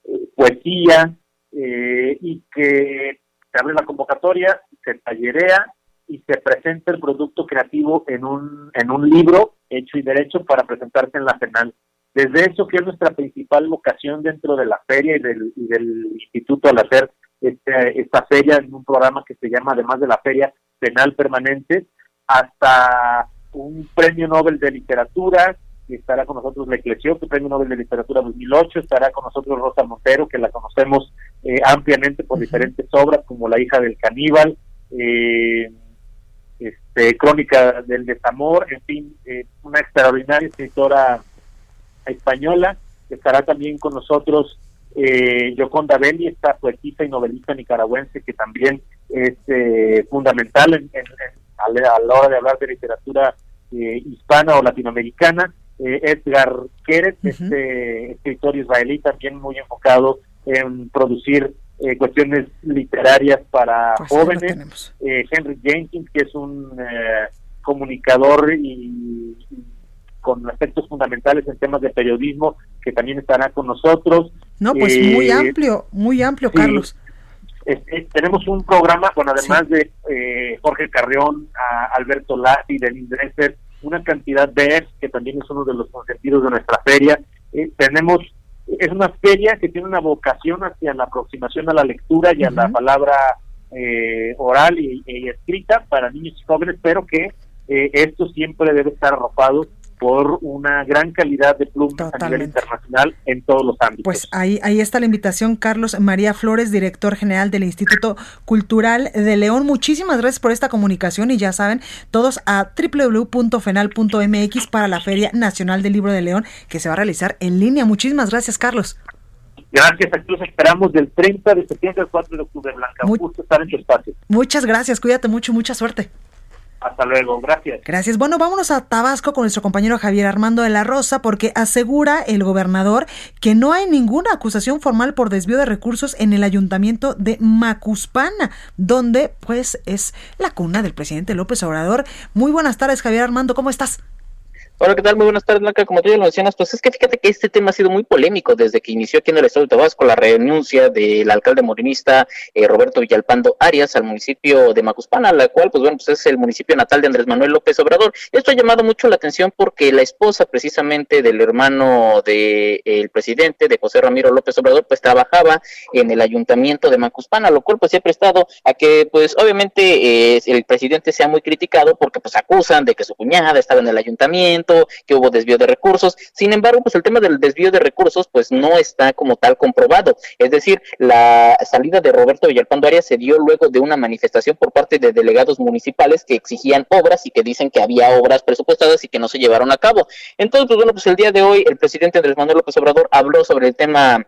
eh, poesía, eh, y que se abre la convocatoria, se tallerea y se presenta el producto creativo en un, en un libro hecho y derecho para presentarse en la penal. Desde eso, que es nuestra principal vocación dentro de la feria y del, y del instituto al hacer este, esta feria en un programa que se llama, además de la feria penal permanente, hasta un premio Nobel de literatura, estará con nosotros la Eclesiote, Premio Nobel de Literatura 2008, estará con nosotros Rosa Montero, que la conocemos eh, ampliamente por diferentes obras, como La hija del caníbal, eh, este, Crónica del desamor, en fin, eh, una extraordinaria escritora española, estará también con nosotros eh, Yoconda Belli, esta poetisa y novelista nicaragüense que también es fundamental en, a la hora de hablar de literatura hispana o latinoamericana. Eh, Edgar Keret, este escritor israelí también muy enfocado en producir eh, cuestiones literarias para pues jóvenes. Eh, Henry Jenkins, que es un eh, comunicador y, con aspectos fundamentales en temas de periodismo, que también estará con nosotros. No, pues muy amplio, muy amplio, Carlos. tenemos un programa, con además de Jorge Carrión, a Alberto Lati, de Dresser, una cantidad de que también es uno de los consentidos de nuestra feria. tenemos es una feria que tiene una vocación hacia la aproximación a la lectura y a la palabra eh, oral y, escrita para niños y jóvenes, pero que eh, esto siempre debe estar arropado por una gran calidad de plumas a nivel internacional en todos los ámbitos. Pues ahí, ahí está la invitación, Carlos María Flores, director general del Instituto Cultural de León. Muchísimas gracias por esta comunicación y ya saben, todos a www.fenal.mx para la Feria Nacional del Libro de León que se va a realizar en línea. Muchísimas gracias, Carlos. Gracias, aquí los esperamos del 30 de septiembre al 4 de octubre, Blanca. Un gusto estar en tu espacio. Muchas gracias, cuídate mucho, mucha suerte. Hasta luego, gracias. Gracias. Bueno, vámonos a Tabasco con nuestro compañero Javier Armando de la Rosa, porque asegura el gobernador que no hay ninguna acusación formal por desvío de recursos en el ayuntamiento de Macuspana, donde pues es la cuna del presidente López Obrador. Muy buenas tardes, Javier Armando, ¿cómo estás? Hola, ¿qué tal? Muy buenas tardes, Blanca. Como tú ya lo mencionas, pues es que fíjate que este tema ha sido muy polémico desde que inició aquí en el estado de Tabasco la renuncia del alcalde morinista eh, Roberto Villalpando Arias al municipio de Macuspana, la cual, pues bueno, pues es el municipio natal de Andrés Manuel López Obrador. Esto ha llamado mucho la atención porque la esposa precisamente del hermano del presidente, de José Ramiro López Obrador, pues trabajaba en el ayuntamiento de Macuspana, lo cual pues se ha prestado a que, pues obviamente, eh, el presidente sea muy criticado porque pues acusan de que su cuñada estaba en el ayuntamiento que hubo desvío de recursos. Sin embargo, pues el tema del desvío de recursos pues no está como tal comprobado. Es decir, la salida de Roberto Villalpando Arias se dio luego de una manifestación por parte de delegados municipales que exigían obras y que dicen que había obras presupuestadas y que no se llevaron a cabo. Entonces, pues bueno, pues el día de hoy el presidente Andrés Manuel López Obrador habló sobre el tema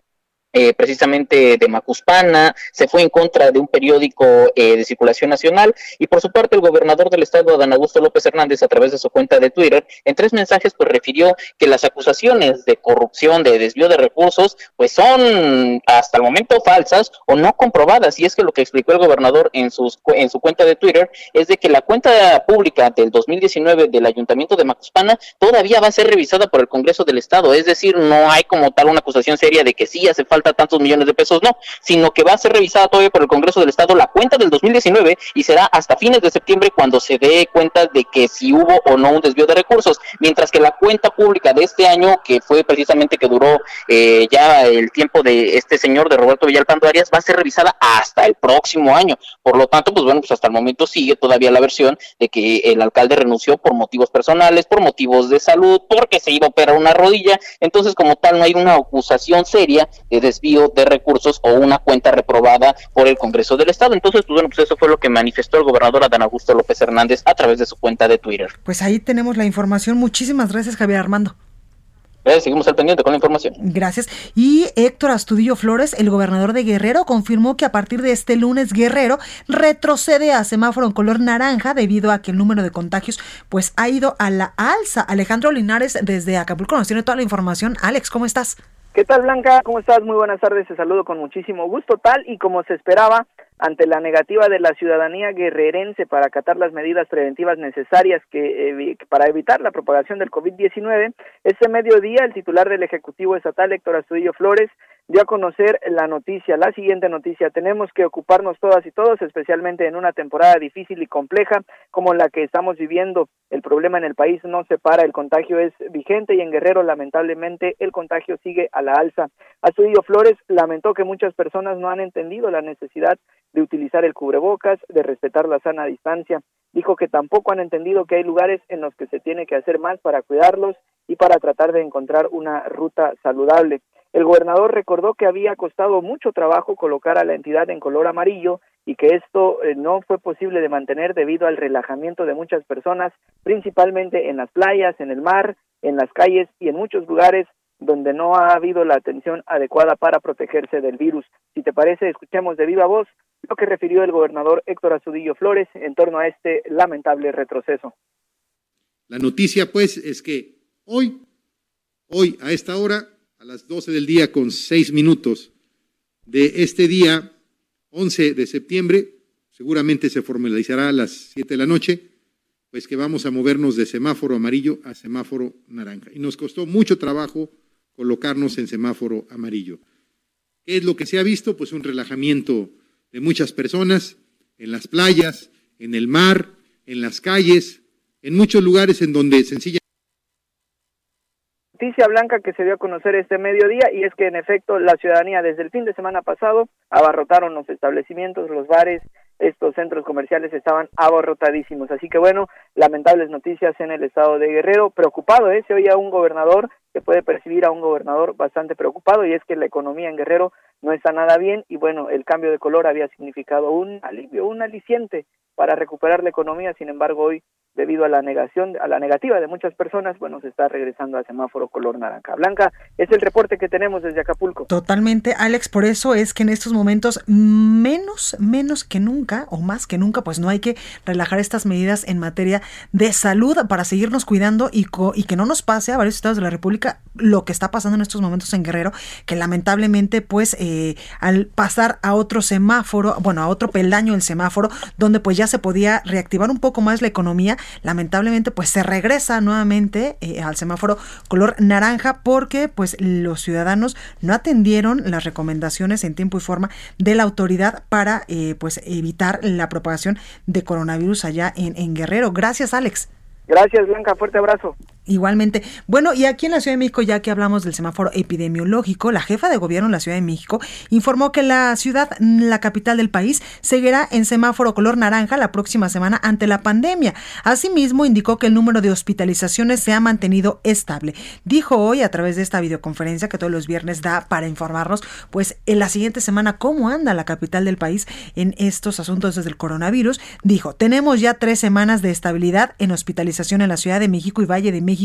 eh, precisamente de Macuspana, se fue en contra de un periódico eh, de circulación nacional y por su parte el gobernador del estado, Adán Augusto López Hernández, a través de su cuenta de Twitter, en tres mensajes pues refirió que las acusaciones de corrupción, de desvío de recursos, pues son hasta el momento falsas o no comprobadas. Y es que lo que explicó el gobernador en, sus, en su cuenta de Twitter es de que la cuenta pública del 2019 del ayuntamiento de Macuspana todavía va a ser revisada por el Congreso del Estado, es decir, no hay como tal una acusación seria de que sí hace falta tantos millones de pesos, no, sino que va a ser revisada todavía por el Congreso del Estado la cuenta del 2019 y será hasta fines de septiembre cuando se dé cuenta de que si hubo o no un desvío de recursos, mientras que la cuenta pública de este año, que fue precisamente que duró eh, ya el tiempo de este señor de Roberto Villalpando Arias, va a ser revisada hasta el próximo año. Por lo tanto, pues bueno, pues hasta el momento sigue todavía la versión de que el alcalde renunció por motivos personales, por motivos de salud, porque se iba a operar una rodilla, entonces como tal no hay una acusación seria de desvío de recursos o una cuenta reprobada por el Congreso del Estado. Entonces, pues bueno, pues eso fue lo que manifestó el gobernador Adán Augusto López Hernández a través de su cuenta de Twitter. Pues ahí tenemos la información. Muchísimas gracias, Javier Armando. seguimos al pendiente con la información. Gracias. Y Héctor Astudillo Flores, el gobernador de Guerrero, confirmó que a partir de este lunes Guerrero retrocede a semáforo en color naranja debido a que el número de contagios pues ha ido a la alza. Alejandro Linares desde Acapulco nos tiene toda la información. Alex, ¿cómo estás? ¿Qué tal Blanca? ¿Cómo estás? Muy buenas tardes, te saludo con muchísimo gusto. Tal y como se esperaba, ante la negativa de la ciudadanía guerrerense para acatar las medidas preventivas necesarias que, para evitar la propagación del COVID-19, este mediodía el titular del Ejecutivo Estatal, Héctor Astudillo Flores, dio a conocer la noticia, la siguiente noticia. Tenemos que ocuparnos todas y todos, especialmente en una temporada difícil y compleja como la que estamos viviendo. El problema en el país no se para, el contagio es vigente y en Guerrero lamentablemente el contagio sigue a la alza. Astudillo Flores lamentó que muchas personas no han entendido la necesidad de utilizar el cubrebocas, de respetar la sana distancia. Dijo que tampoco han entendido que hay lugares en los que se tiene que hacer más para cuidarlos y para tratar de encontrar una ruta saludable. El gobernador recordó que había costado mucho trabajo colocar a la entidad en color amarillo y que esto eh, no fue posible de mantener debido al relajamiento de muchas personas, principalmente en las playas, en el mar, en las calles y en muchos lugares donde no ha habido la atención adecuada para protegerse del virus. Si te parece, escuchemos de viva voz lo que refirió el gobernador Héctor Azudillo Flores en torno a este lamentable retroceso. La noticia, pues, es que hoy, hoy a esta hora, a las 12 del día con 6 minutos de este día 11 de septiembre, seguramente se formalizará a las 7 de la noche, pues que vamos a movernos de semáforo amarillo a semáforo naranja. Y nos costó mucho trabajo colocarnos en semáforo amarillo. ¿Qué es lo que se ha visto? Pues un relajamiento de muchas personas en las playas, en el mar, en las calles, en muchos lugares en donde sencillamente noticia blanca que se dio a conocer este mediodía y es que en efecto la ciudadanía desde el fin de semana pasado abarrotaron los establecimientos, los bares, estos centros comerciales estaban abarrotadísimos. Así que bueno, lamentables noticias en el estado de Guerrero. Preocupado, ¿eh? Se oía un gobernador que puede percibir a un gobernador bastante preocupado y es que la economía en Guerrero no está nada bien y bueno, el cambio de color había significado un alivio, un aliciente para recuperar la economía. Sin embargo, hoy debido a la negación, a la negativa de muchas personas, bueno, se está regresando al semáforo color naranja. Blanca, es el reporte que tenemos desde Acapulco. Totalmente, Alex, por eso es que en estos momentos menos, menos que nunca, o más que nunca, pues no hay que relajar estas medidas en materia de salud para seguirnos cuidando y, y que no nos pase a varios estados de la República lo que está pasando en estos momentos en Guerrero, que lamentablemente, pues, eh, al pasar a otro semáforo, bueno, a otro peldaño del semáforo, donde pues ya se podía reactivar un poco más la economía, lamentablemente pues se regresa nuevamente eh, al semáforo color naranja porque pues los ciudadanos no atendieron las recomendaciones en tiempo y forma de la autoridad para eh, pues evitar la propagación de coronavirus allá en, en Guerrero. Gracias Alex. Gracias Blanca, fuerte abrazo. Igualmente. Bueno, y aquí en la Ciudad de México, ya que hablamos del semáforo epidemiológico, la jefa de gobierno en la Ciudad de México informó que la ciudad, la capital del país, seguirá en semáforo color naranja la próxima semana ante la pandemia. Asimismo, indicó que el número de hospitalizaciones se ha mantenido estable. Dijo hoy a través de esta videoconferencia que todos los viernes da para informarnos, pues en la siguiente semana cómo anda la capital del país en estos asuntos desde el coronavirus. Dijo, tenemos ya tres semanas de estabilidad en hospitalización en la Ciudad de México y Valle de México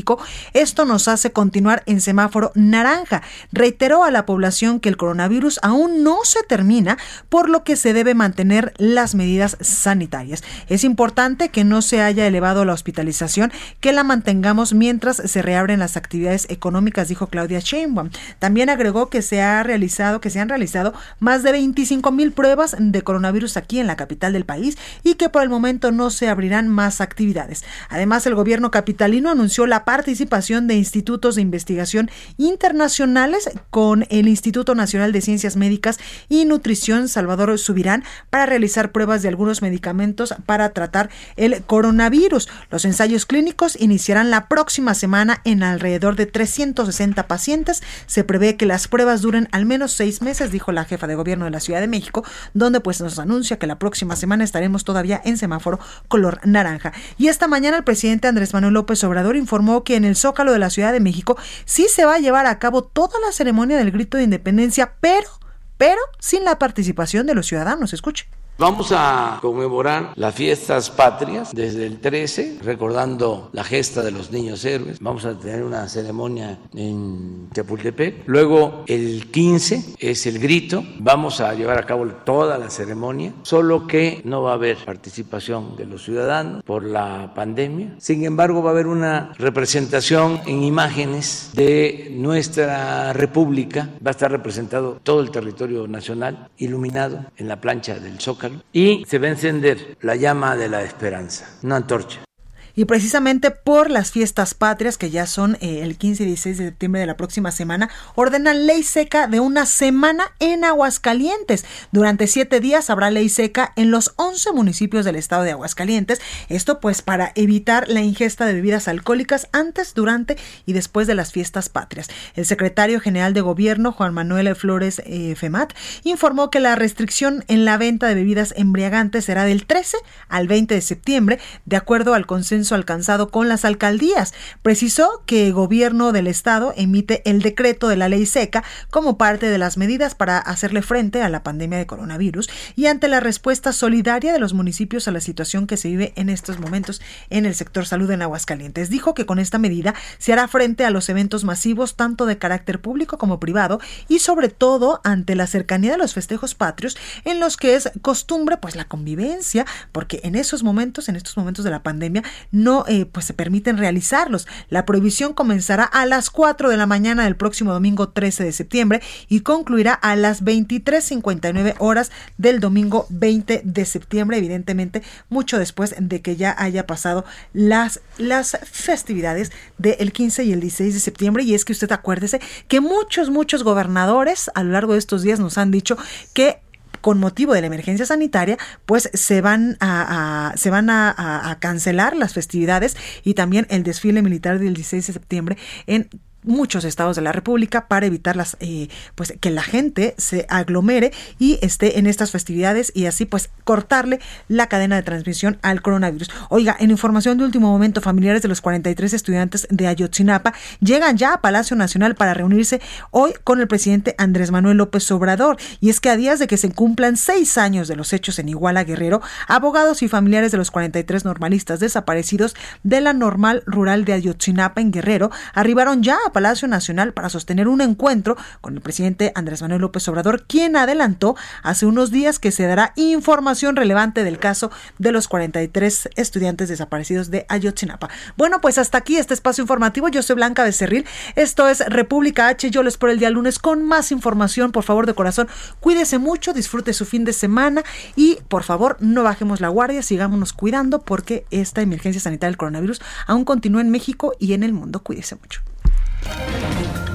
esto nos hace continuar en semáforo naranja. Reiteró a la población que el coronavirus aún no se termina, por lo que se debe mantener las medidas sanitarias. Es importante que no se haya elevado la hospitalización, que la mantengamos mientras se reabren las actividades económicas, dijo Claudia Sheinbaum. También agregó que se ha realizado, que se han realizado más de 25 mil pruebas de coronavirus aquí en la capital del país y que por el momento no se abrirán más actividades. Además, el gobierno capitalino anunció la participación de institutos de investigación internacionales con el Instituto Nacional de Ciencias Médicas y Nutrición Salvador Subirán para realizar pruebas de algunos medicamentos para tratar el coronavirus. Los ensayos clínicos iniciarán la próxima semana en alrededor de 360 pacientes. Se prevé que las pruebas duren al menos seis meses, dijo la jefa de gobierno de la Ciudad de México, donde pues nos anuncia que la próxima semana estaremos todavía en semáforo color naranja. Y esta mañana el presidente Andrés Manuel López Obrador informó que en el Zócalo de la Ciudad de México sí se va a llevar a cabo toda la ceremonia del grito de independencia, pero, pero sin la participación de los ciudadanos. Escuche. Vamos a conmemorar las fiestas patrias desde el 13, recordando la gesta de los niños héroes. Vamos a tener una ceremonia en Chapultepec. Luego el 15 es el grito. Vamos a llevar a cabo toda la ceremonia, solo que no va a haber participación de los ciudadanos por la pandemia. Sin embargo, va a haber una representación en imágenes de nuestra república. Va a estar representado todo el territorio nacional iluminado en la plancha del Zócalo y se va a encender la llama de la esperanza, una antorcha y precisamente por las fiestas patrias que ya son eh, el 15 y 16 de septiembre de la próxima semana, ordenan ley seca de una semana en Aguascalientes. Durante siete días habrá ley seca en los 11 municipios del estado de Aguascalientes. Esto pues para evitar la ingesta de bebidas alcohólicas antes, durante y después de las fiestas patrias. El secretario general de gobierno, Juan Manuel Flores eh, Femat, informó que la restricción en la venta de bebidas embriagantes será del 13 al 20 de septiembre, de acuerdo al consenso alcanzado con las alcaldías. Precisó que el gobierno del estado emite el decreto de la ley seca como parte de las medidas para hacerle frente a la pandemia de coronavirus y ante la respuesta solidaria de los municipios a la situación que se vive en estos momentos en el sector salud en Aguascalientes. Dijo que con esta medida se hará frente a los eventos masivos tanto de carácter público como privado y sobre todo ante la cercanía de los festejos patrios en los que es costumbre pues la convivencia porque en esos momentos, en estos momentos de la pandemia no eh, pues se permiten realizarlos. La prohibición comenzará a las 4 de la mañana del próximo domingo 13 de septiembre y concluirá a las 23.59 horas del domingo 20 de septiembre, evidentemente mucho después de que ya haya pasado las, las festividades del 15 y el 16 de septiembre. Y es que usted acuérdese que muchos, muchos gobernadores a lo largo de estos días nos han dicho que con motivo de la emergencia sanitaria, pues se van a, se van a, a, cancelar las festividades y también el desfile militar del 16 de septiembre en muchos estados de la República para evitar las, eh, pues que la gente se aglomere y esté en estas festividades y así pues cortarle la cadena de transmisión al coronavirus. Oiga, en información de último momento, familiares de los 43 estudiantes de Ayotzinapa llegan ya a Palacio Nacional para reunirse hoy con el presidente Andrés Manuel López Obrador. Y es que a días de que se cumplan seis años de los hechos en Iguala Guerrero, abogados y familiares de los 43 normalistas desaparecidos de la normal rural de Ayotzinapa en Guerrero arribaron ya a Palacio Nacional para sostener un encuentro con el presidente Andrés Manuel López Obrador, quien adelantó hace unos días que se dará información relevante del caso de los 43 estudiantes desaparecidos de Ayotzinapa. Bueno, pues hasta aquí este espacio informativo. Yo soy Blanca Becerril. Esto es República H. Yo les espero el día lunes con más información. Por favor, de corazón, cuídese mucho, disfrute su fin de semana y por favor, no bajemos la guardia, sigámonos cuidando porque esta emergencia sanitaria del coronavirus aún continúa en México y en el mundo. Cuídese mucho. Bye.